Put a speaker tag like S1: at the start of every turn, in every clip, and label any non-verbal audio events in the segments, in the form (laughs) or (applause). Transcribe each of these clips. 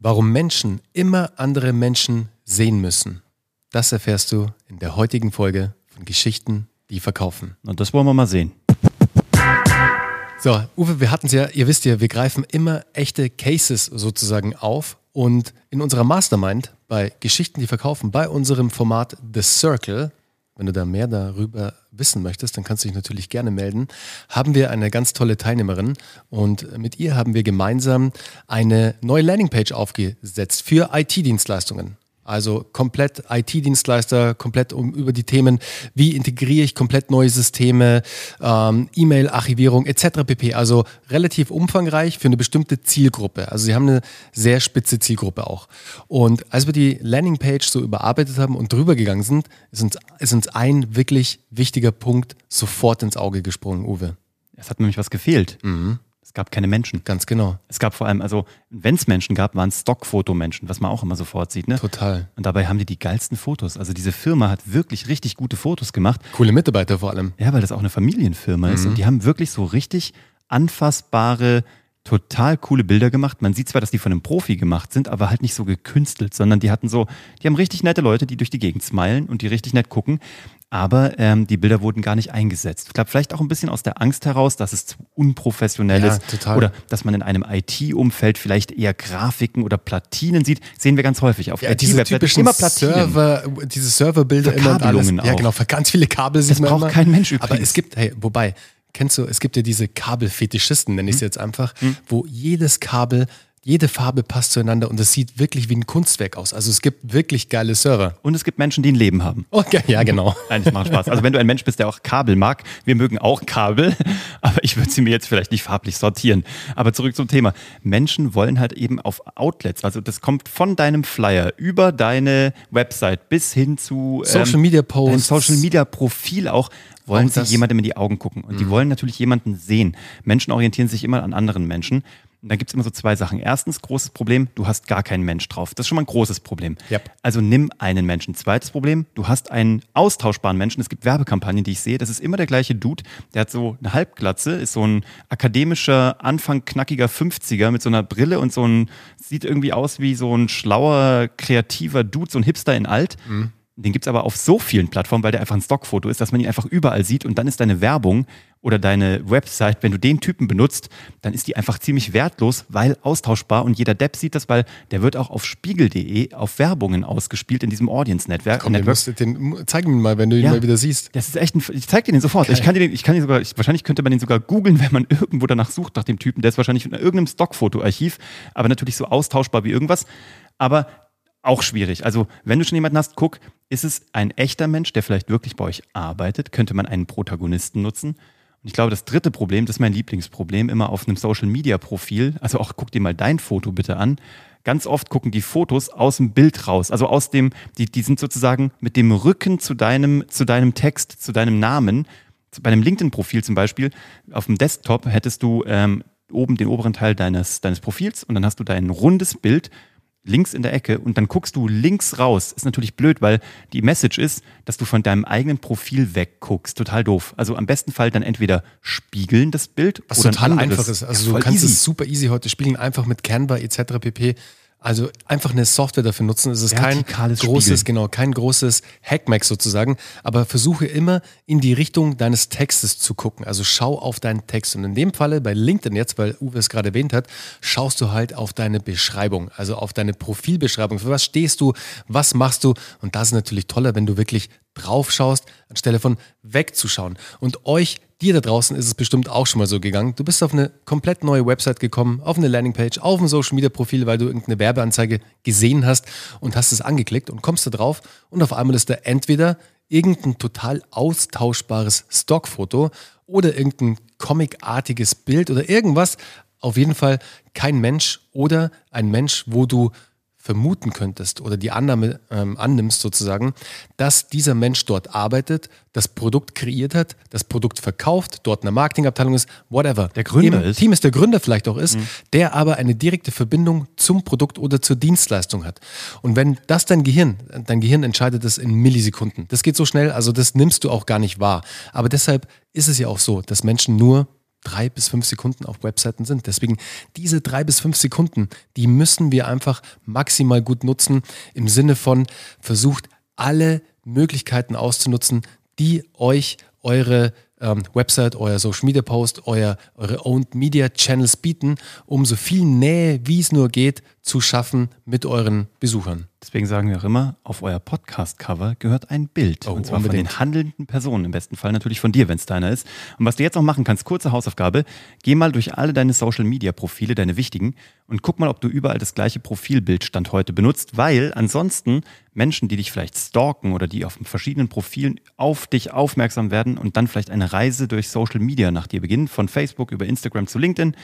S1: Warum Menschen immer andere Menschen sehen müssen, das erfährst du in der heutigen Folge von Geschichten, die verkaufen.
S2: Und das wollen wir mal sehen.
S1: So, Uwe, wir hatten es ja, ihr wisst ja, wir greifen immer echte Cases sozusagen auf. Und in unserer Mastermind bei Geschichten, die verkaufen, bei unserem Format The Circle, wenn du da mehr darüber wissen möchtest, dann kannst du dich natürlich gerne melden, haben wir eine ganz tolle Teilnehmerin und mit ihr haben wir gemeinsam eine neue Landingpage aufgesetzt für IT-Dienstleistungen. Also komplett IT-Dienstleister, komplett um, über die Themen, wie integriere ich komplett neue Systeme, ähm, E-Mail-Archivierung etc. pp. Also relativ umfangreich für eine bestimmte Zielgruppe. Also sie haben eine sehr spitze Zielgruppe auch. Und als wir die Landingpage so überarbeitet haben und drüber gegangen sind, ist uns, ist uns ein wirklich wichtiger Punkt sofort ins Auge gesprungen, Uwe.
S2: Es hat nämlich was gefehlt.
S1: Mhm.
S2: Es gab keine Menschen.
S1: Ganz genau.
S2: Es gab vor allem, also wenn es Menschen gab, waren es Stockfotomenschen, was man auch immer sofort sieht. Ne?
S1: Total.
S2: Und dabei haben die die geilsten Fotos. Also diese Firma hat wirklich richtig gute Fotos gemacht.
S1: Coole Mitarbeiter vor allem.
S2: Ja, weil das auch eine Familienfirma ist. Und die haben wirklich so richtig anfassbare, total coole Bilder gemacht. Man sieht zwar, dass die von einem Profi gemacht sind, aber halt nicht so gekünstelt, sondern die hatten so, die haben richtig nette Leute, die durch die Gegend smilen und die richtig nett gucken. Aber ähm, die Bilder wurden gar nicht eingesetzt. Ich glaube, vielleicht auch ein bisschen aus der Angst heraus, dass es zu unprofessionell
S1: Ja,
S2: ist.
S1: total.
S2: Oder dass man in einem IT-Umfeld vielleicht eher Grafiken oder Platinen sieht. Sehen wir ganz häufig auf
S1: Ja, typischen
S2: Immer Platinen.
S1: Server, diese Serverbilder immer und alles. Ja, genau, für ganz viele Kabel sieht
S2: Das
S1: man
S2: braucht
S1: immer.
S2: kein Mensch
S1: Aber
S2: übrigens.
S1: es gibt, hey, wobei, kennst du, es gibt ja diese Kabelfetischisten, nenne ich
S2: Hm.
S1: es jetzt einfach, wo jedes Kabel, jede Farbe passt zueinander und es sieht wirklich wie ein Kunstwerk aus. Also es gibt wirklich geile Server.
S2: Und es gibt Menschen, die ein Leben haben.
S1: Okay, ja, genau. (laughs)
S2: Nein, das macht Spaß. Also wenn du ein Mensch bist, der auch Kabel mag, wir mögen auch Kabel, (laughs) aber ich würde sie mir jetzt vielleicht nicht farblich sortieren. Aber zurück zum Thema. Menschen wollen halt eben auf Outlets, also das kommt von deinem Flyer über deine Website bis hin zu
S1: Social Media Posts.
S2: Social Media Profil auch, wollen sie
S1: Mhm.
S2: jemandem in die Augen gucken. Und die wollen natürlich jemanden sehen. Menschen orientieren sich immer an anderen Menschen. Und da gibt es immer so zwei Sachen. Erstens, großes Problem, du hast gar keinen Mensch drauf. Das ist schon mal ein großes Problem.
S1: Yep.
S2: Also nimm einen Menschen. Zweites Problem, du hast einen austauschbaren Menschen. Es gibt Werbekampagnen, die ich sehe. Das ist immer der gleiche Dude. Der hat so eine Halbglatze, ist so ein akademischer, Anfang knackiger 50er mit so einer Brille und so ein, sieht irgendwie aus wie so ein schlauer, kreativer Dude, so ein Hipster in alt. Den gibt's aber auf so vielen Plattformen, weil der einfach ein Stockfoto ist, dass man ihn einfach überall sieht und dann ist deine Werbung oder deine Website, wenn du den Typen benutzt, dann ist die einfach ziemlich wertlos, weil austauschbar und jeder Depp sieht das, weil der wird auch auf spiegel.de auf Werbungen ausgespielt in diesem Audience-Netzwerk.
S1: Komm, den musst du- den, zeig mir mal, wenn du ihn
S2: Ja.
S1: mal wieder siehst.
S2: Das ist echt ein, ich zeig dir den sofort. Ich kann dir den, ich kann dir sogar, ich, wahrscheinlich könnte man den sogar googeln, wenn man (laughs) irgendwo danach sucht nach dem Typen. Der ist wahrscheinlich in irgendeinem Stockfotoarchiv, aber natürlich so austauschbar wie irgendwas. Aber auch schwierig. Also, wenn du schon jemanden hast, guck, ist es ein echter Mensch, der vielleicht wirklich bei euch arbeitet? Könnte man einen Protagonisten nutzen? Und ich glaube, das dritte Problem, das ist mein Lieblingsproblem, immer auf einem Social Media Profil. Also auch guck dir mal dein Foto bitte an. Ganz oft gucken die Fotos aus dem Bild raus. Also aus dem, die, die sind sozusagen mit dem Rücken zu deinem, zu deinem Text, zu deinem Namen. Bei einem LinkedIn-Profil zum Beispiel, auf dem Desktop hättest du ähm, oben den oberen Teil deines, deines Profils und dann hast du dein rundes Bild links in der Ecke und dann guckst du links raus. Ist natürlich blöd, weil die Message ist, dass du von deinem eigenen Profil wegguckst. Total doof. Also am besten Fall dann entweder spiegeln das Bild
S1: Was
S2: oder
S1: total
S2: ein anderes.
S1: einfach ist. Also
S2: Ja,
S1: du kannst
S2: easy.
S1: es super easy heute spielen, einfach mit Canva etc. pp. Also einfach eine Software dafür nutzen. Es ist kein großes,
S2: Spiegeln.
S1: genau, kein großes Hackmack sozusagen, aber versuche immer in die Richtung deines Textes zu gucken. Also schau auf deinen Text. Und in dem Falle bei LinkedIn jetzt, weil Uwe es gerade erwähnt hat, schaust du halt auf deine Beschreibung, also auf deine Profilbeschreibung. Für was stehst du? Was machst du? Und das ist natürlich toller, wenn du wirklich drauf schaust, anstelle von wegzuschauen. Und euch, dir da draußen, ist es bestimmt auch schon mal so gegangen. Du bist auf eine komplett neue Website gekommen, auf eine Landingpage, auf ein Social Media Profil, weil du irgendeine Werbeanzeige gesehen hast und hast es angeklickt und kommst da drauf und auf einmal ist da entweder irgendein total austauschbares Stockfoto oder irgendein comicartiges Bild oder irgendwas. Auf jeden Fall kein Mensch oder ein Mensch, wo du vermuten könntest oder die Annahme ähm, annimmst sozusagen, dass dieser Mensch dort arbeitet, das Produkt kreiert hat, das Produkt verkauft, dort eine Marketingabteilung ist, whatever.
S2: Der Gründer
S1: Im
S2: ist.
S1: Team ist der Gründer vielleicht auch ist, der aber eine direkte Verbindung zum Produkt oder zur Dienstleistung hat. Und wenn das dein Gehirn, dein Gehirn entscheidet das in Millisekunden. Das geht so schnell, also das nimmst du auch gar nicht wahr. Aber deshalb ist es ja auch so, dass Menschen nur drei bis fünf Sekunden auf Webseiten sind. Deswegen diese drei bis fünf Sekunden, die müssen wir einfach maximal gut nutzen im Sinne von versucht alle Möglichkeiten auszunutzen, die euch eure ähm, Website, euer Social Media Post, euer, eure Owned Media Channels bieten, um so viel Nähe, wie es nur geht, zu schaffen mit euren Besuchern.
S2: Deswegen sagen wir auch immer, auf euer Podcast-Cover gehört ein Bild. Oh, und zwar unbedingt. von den handelnden Personen, im besten Fall natürlich von dir, wenn es deiner ist. Und was du jetzt noch machen kannst, kurze Hausaufgabe, geh mal durch alle deine Social-Media-Profile, deine wichtigen, und guck mal, ob du überall das gleiche Profilbild Stand heute benutzt, weil ansonsten Menschen, die dich vielleicht stalken oder die auf verschiedenen Profilen auf dich aufmerksam werden und dann vielleicht eine Reise durch Social Media nach dir beginnen, von Facebook über Instagram zu LinkedIn,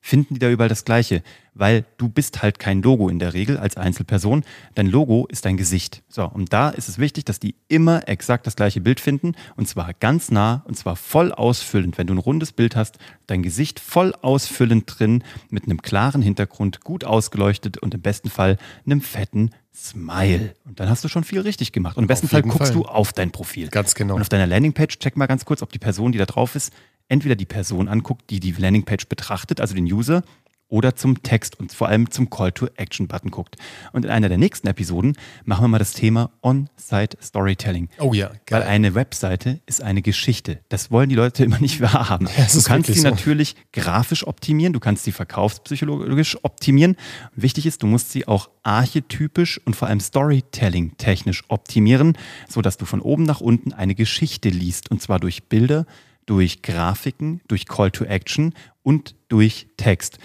S2: finden die da überall das Gleiche, weil du bist halt kein Logo in der Regel als Einzelperson. Dein Logo ist dein Gesicht. So, und da ist es wichtig, dass die immer exakt das gleiche Bild finden und zwar ganz nah und zwar voll ausfüllend. Wenn du ein rundes Bild hast, dein Gesicht voll ausfüllend drin mit einem klaren Hintergrund, gut ausgeleuchtet und im besten Fall einem fetten Smile. Und dann hast du schon viel richtig gemacht. Und im besten Fall guckst Fall. du auf dein Profil.
S1: Ganz genau.
S2: Und auf deiner Landingpage check mal ganz kurz, ob die Person, die da drauf ist, entweder die Person anguckt, die die Landingpage betrachtet, also den User, oder zum Text und vor allem zum Call-to-Action-Button guckt. Und in einer der nächsten Episoden machen wir mal das Thema On-Site Storytelling.
S1: Oh ja,
S2: geil. Weil eine Webseite ist eine Geschichte. Das wollen die Leute immer nicht (laughs) wahrhaben. Ja, du kannst sie so. natürlich grafisch optimieren, du kannst sie verkaufspsychologisch optimieren. Wichtig ist, du musst sie auch archetypisch und vor allem Storytelling-technisch optimieren, sodass du von oben nach unten eine Geschichte liest. Und zwar durch Bilder, durch Grafiken, durch Call to Action und durch Text.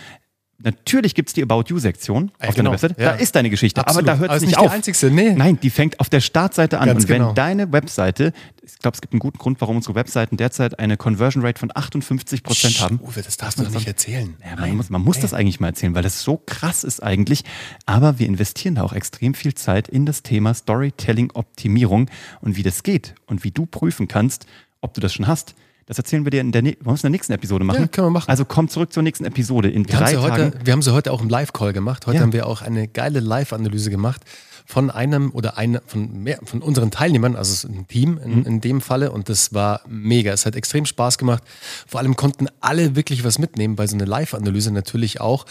S2: Natürlich gibt es die About You-Sektion
S1: auf genau. deiner
S2: Webseite. Ja. Da ist deine Geschichte,
S1: Absolut.
S2: aber da hört es
S1: nicht,
S2: nicht
S1: auf.
S2: Die
S1: einzigste, nee.
S2: Nein, die fängt auf der Startseite an.
S1: Ganz
S2: und wenn
S1: genau.
S2: deine Webseite, ich glaube, es gibt einen guten Grund, warum unsere Webseiten derzeit eine Conversion Rate von 58 Prozent haben.
S1: Uwe, das darfst du nicht erzählen.
S2: Ja, man muss, man muss das eigentlich mal erzählen, weil das so krass ist eigentlich. Aber wir investieren da auch extrem viel Zeit in das Thema Storytelling-Optimierung und wie das geht und wie du prüfen kannst, ob du das schon hast das erzählen wir dir in der, wollen wir in der nächsten Episode machen? Ja,
S1: können wir machen.
S2: Also komm zurück zur nächsten Episode in
S1: wir
S2: drei
S1: Tagen.
S2: Heute,
S1: wir haben sie heute auch im Live-Call gemacht. Heute ja. haben wir auch eine geile Live-Analyse gemacht von einem oder einer von mehr, von unseren Teilnehmern, also ein Team in, mhm. in, dem Falle. Und das war mega. Es hat extrem Spaß gemacht. Vor allem konnten alle wirklich was mitnehmen, weil so eine Live-Analyse natürlich auch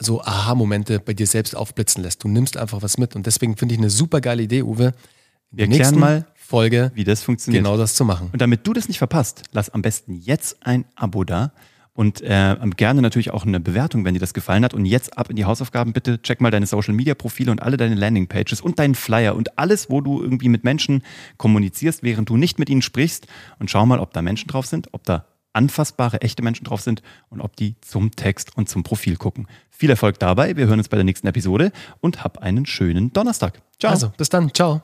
S1: so Aha-Momente bei dir selbst aufblitzen lässt. Du nimmst einfach was mit. Und deswegen finde ich eine super geile Idee, Uwe.
S2: Wir erklären mal,
S1: Folge,
S2: wie das funktioniert.
S1: Genau das zu machen.
S2: Und damit du das nicht verpasst, lass am besten jetzt ein Abo da und äh, gerne natürlich auch eine Bewertung, wenn dir das gefallen hat. Und jetzt ab in die Hausaufgaben bitte. Check mal deine Social Media Profile und alle deine Landing Pages und deinen Flyer und alles, wo du irgendwie mit Menschen kommunizierst, während du nicht mit ihnen sprichst. Und schau mal, ob da Menschen drauf sind, ob da anfassbare, echte Menschen drauf sind und ob die zum Text und zum Profil gucken. Viel Erfolg dabei. Wir hören uns bei der nächsten Episode und hab einen schönen Donnerstag.
S1: Ciao. Also, bis dann. Ciao.